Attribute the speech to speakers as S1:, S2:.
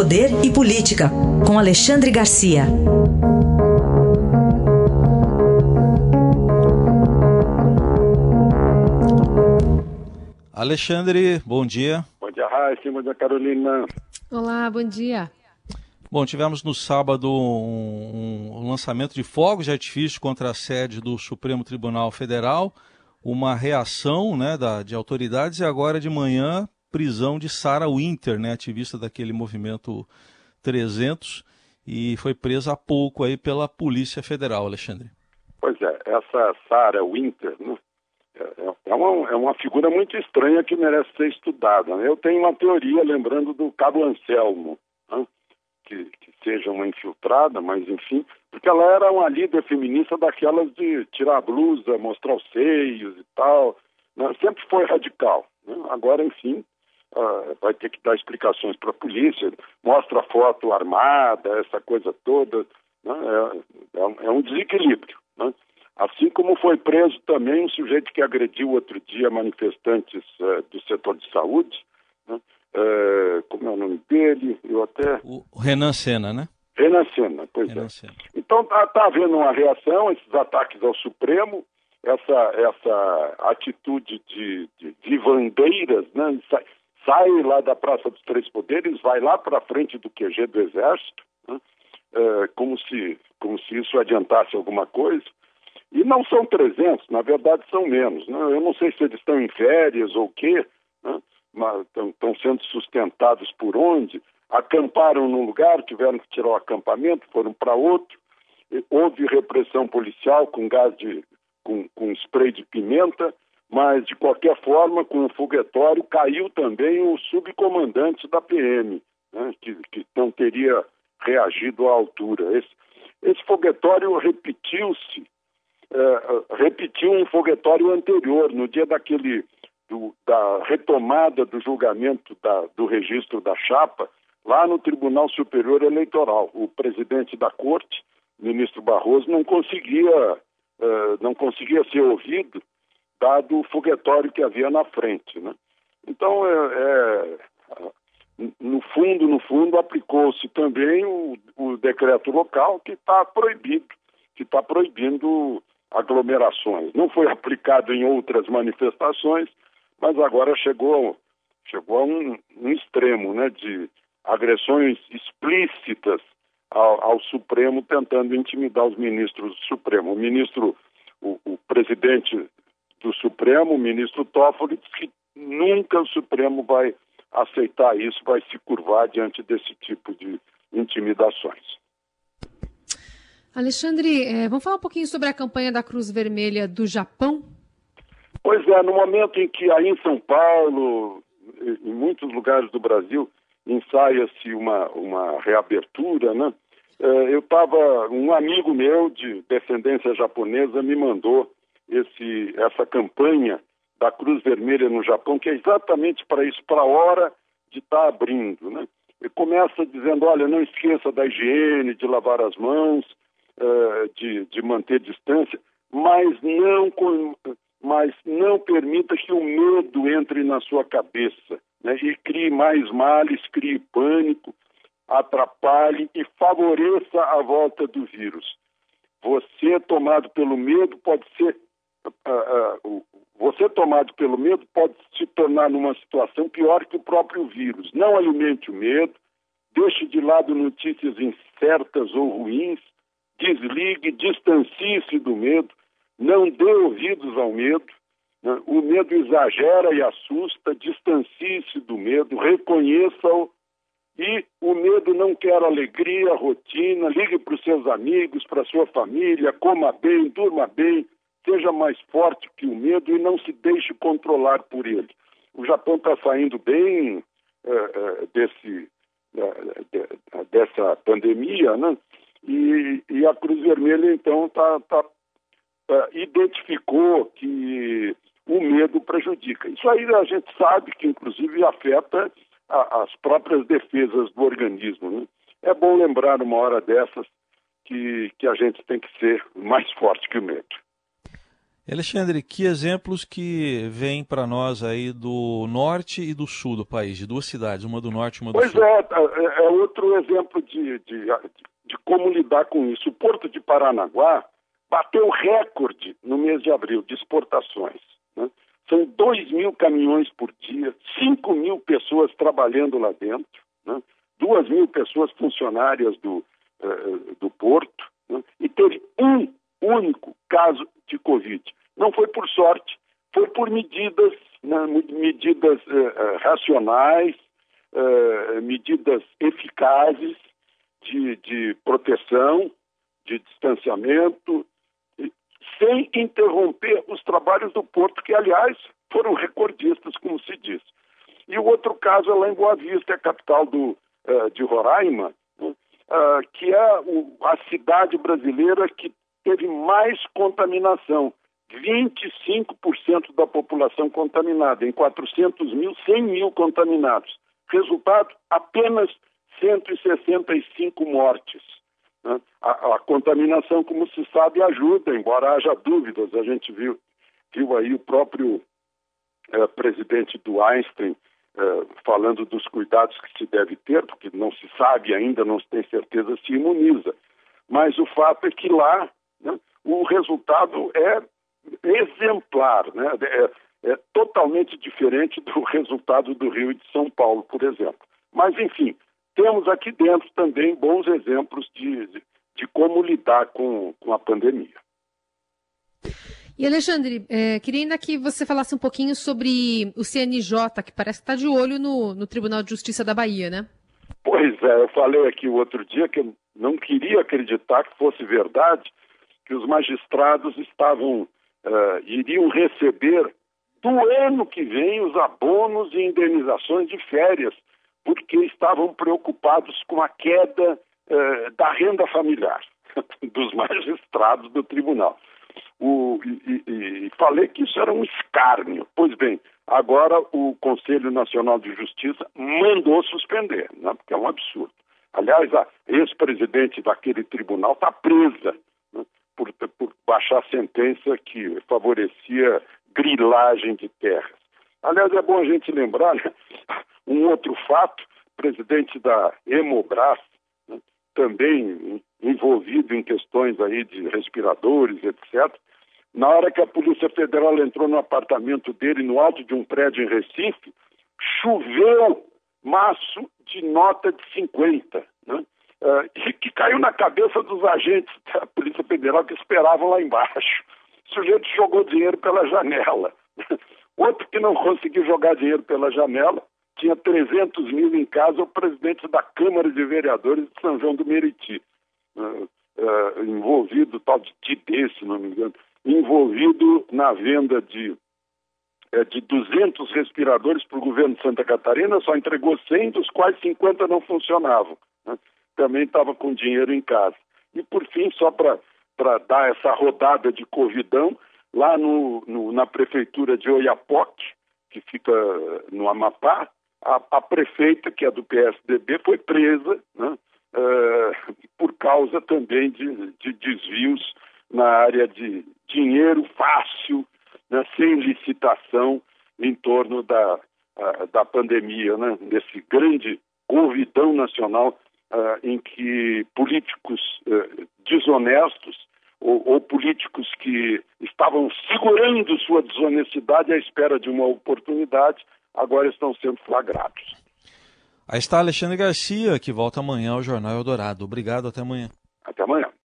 S1: Poder e Política, com Alexandre Garcia.
S2: Alexandre, bom dia.
S3: Bom dia, Raíssa. Bom dia, Carolina.
S4: Olá, bom dia.
S2: Bom, tivemos no sábado um, um, lançamento de fogos de artifício contra a sede do Supremo Tribunal Federal, uma reação né, da, de autoridades e agora de manhã prisão de Sarah Winter, né, ativista daquele movimento 300 e foi presa há pouco aí pela Polícia Federal, Alexandre.
S3: Pois é, essa Sarah Winter né, é, é, uma, é uma figura muito estranha que merece ser estudada. Né? Eu tenho uma teoria lembrando do Cabo Anselmo, né? que, que, seja uma infiltrada, mas enfim, porque ela era uma líder feminista daquelas de tirar a blusa, mostrar os seios e tal, né? sempre foi radical. Né? Agora, enfim, uh, vai ter que dar explicações para a polícia, mostra a foto armada, essa coisa toda, né? é, é, é, um desequilíbrio. Né? Assim como foi preso também um sujeito que agrediu outro dia manifestantes uh, do setor de saúde, né? É, como é o nome dele? Eu até.
S2: O Renan Senna, né?
S3: Renan Senna, pois Renan é. Senna. Então está tá havendo uma reação, esses ataques ao Supremo, essa, essa atitude de, de, de bandeiras, né? Sai, lá da Praça dos Três Poderes, vai lá para frente do QG do Exército, né? é, como, se, como se isso adiantasse alguma coisa. E não são 300, na verdade são menos. Né? Eu não sei se eles estão em férias ou o quê, né? estão sendo sustentados por onde, acamparam num lugar, tiveram que tirar o acampamento, foram para outro, houve repressão policial com gás de, com, com spray de pimenta, mas de qualquer forma, com o foguetório, caiu também o subcomandante da PM, né, que, que não teria reagido à altura. Esse, esse foguetório repetiu-se, é, repetiu um foguetório anterior, no dia daquele do, da retomada do julgamento da, do registro da chapa lá no Tribunal Superior Eleitoral. O presidente da corte, ministro Barroso, não conseguia, uh, não conseguia ser ouvido, dado o foguetório que havia na frente. Né? Então, é, é, no fundo, no fundo, aplicou-se também o, o decreto local que está proibido, que está proibindo aglomerações. Não foi aplicado em outras manifestações, mas agora chegou, chegou a um, um extremo né, de agressões explícitas ao, ao, Supremo, tentando intimidar os ministros do Supremo. O ministro, o, o presidente do Supremo, o ministro Toffoli, que nunca o Supremo vai aceitar isso, vai se curvar diante desse tipo de intimidações.
S4: Alexandre, é, vamos falar um pouquinho sobre a campanha da Cruz Vermelha do Japão?
S3: Pois é, no momento em que aí em São Paulo, em muitos lugares do Brasil, ensaia-se uma, uma reabertura, né? É, eu estava, um amigo meu de descendência japonesa me mandou esse, essa campanha da Cruz Vermelha no Japão, que é exatamente para isso, para a hora de estar tá abrindo, né? E começa dizendo, olha, não esqueça da higiene, de lavar as mãos, uh, de, de manter distância, mas não mas não permita que o medo entre na sua cabeça né, e crie mais males, crie pânico, atrapalhe e favoreça a volta do vírus. Você tomado pelo medo pode ser você tomado pelo medo pode se tornar numa situação pior que o próprio vírus. Não alimente o medo, deixe de lado notícias incertas ou ruins, desligue, distancie-se do medo, não dê ouvidos ao medo. Né? O medo exagera e assusta, distancie-se do medo, reconheça-o. E o medo não quer alegria, rotina, ligue para os seus amigos, para a sua família, coma bem, durma bem, seja mais forte que o medo e não se deixe controlar por ele. O Japão está saindo bem é, é, desse, é, dessa pandemia, né? E, e, a Cruz Vermelha, então, está tá uh, identificou que o medo prejudica. Isso aí a gente sabe que, inclusive, afeta a, as próprias defesas do organismo. Né? É bom lembrar, uma hora dessas, que, que a gente tem que ser mais forte que o medo.
S2: Alexandre, que exemplos que vêm para nós aí do norte e do sul do país, de duas cidades, uma do norte e uma do
S3: pois
S2: sul?
S3: Pois é, é, é outro exemplo de, de, de como lidar com isso. O Porto de Paranaguá bateu recorde no mês de abril de exportações. Né? São 2 mil caminhões por dia, 5 mil pessoas trabalhando lá dentro, né? 2 mil pessoas funcionárias do, uh, do porto, né? e teve um único caso de Covid. Não foi por sorte, foi por medidas, né? medidas uh, racionais, uh, medidas eficazes de, de proteção, de distanciamento, sem interromper os trabalhos do porto, que, aliás, foram recordistas, como se diz. E o outro caso é lá em Boa Vista, é a capital do, uh, de Roraima, uh, que é o, a cidade brasileira que teve mais contaminação. 25% da população contaminada, em 400 mil, 100 mil contaminados. Resultado, apenas 165 mortes. Né? A, a, contaminação, como se sabe, ajuda, embora haja dúvidas. A gente viu, viu aí o próprio eh, presidente do Einstein eh, falando dos cuidados que se deve ter, porque não se sabe ainda, não se tem certeza se imuniza. Mas o fato é que lá né, o resultado é exemplar, né? é, é totalmente diferente do resultado do Rio e de São Paulo, por exemplo. Mas, enfim, temos aqui dentro também bons exemplos de, de, de como lidar com, com a pandemia.
S4: E Alexandre, é, queria ainda que você falasse um pouquinho sobre o CNJ, que parece que está de olho no, no, Tribunal de Justiça da Bahia, né?
S3: Pois é, eu falei aqui o outro dia que eu não queria acreditar que fosse verdade que os magistrados estavam, uh, iriam receber do ano que vem os abonos e indenizações de férias porque estavam preocupados com a queda eh, da renda familiar dos magistrados do tribunal. O, e, e, e, falei que isso era um escárnio. Pois bem, agora o Conselho Nacional de Justiça mandou suspender, né, porque é um absurdo. Aliás, a ex-presidente daquele tribunal está presa por, por baixar sentença que favorecia grilagem de terras. Aliás, é bom a gente lembrar, né, um outro fato, presidente da Hemobras, né, também envolvido em questões aí de respiradores, etc. Na hora que a Polícia Federal entrou no apartamento dele, no alto de um prédio em Recife, choveu maço de nota de 50, né? Uh, que caiu na cabeça dos agentes da Polícia Federal que esperavam lá embaixo. O sujeito jogou dinheiro pela janela. Outro que não conseguiu jogar dinheiro pela janela tinha 300 mil em casa, o presidente da Câmara de Vereadores de São João do Meriti, uh, uh, envolvido, tal de Tidê, se não me engano, envolvido na venda de, uh, de 200 respiradores para o governo de Santa Catarina, só entregou 100, dos quais 50 não funcionavam. Né? Também estava com dinheiro em casa. E, por fim, só para dar essa rodada de covidão, lá no, no, na prefeitura de Oiapoque, que fica no Amapá, a, a, prefeita, que é do PSDB, foi presa né, uh, por causa também de, de, desvios na área de dinheiro fácil, né, sem licitação, em torno da, da pandemia, né, desse grande convidão nacional uh, em que políticos desonestos ou, ou, políticos que estavam segurando sua desonestidade à espera de uma oportunidade agora estão sendo flagrados.
S2: Aí está Alexandre Garcia, que volta amanhã ao Jornal Eldorado. Obrigado, até amanhã.
S3: Até amanhã.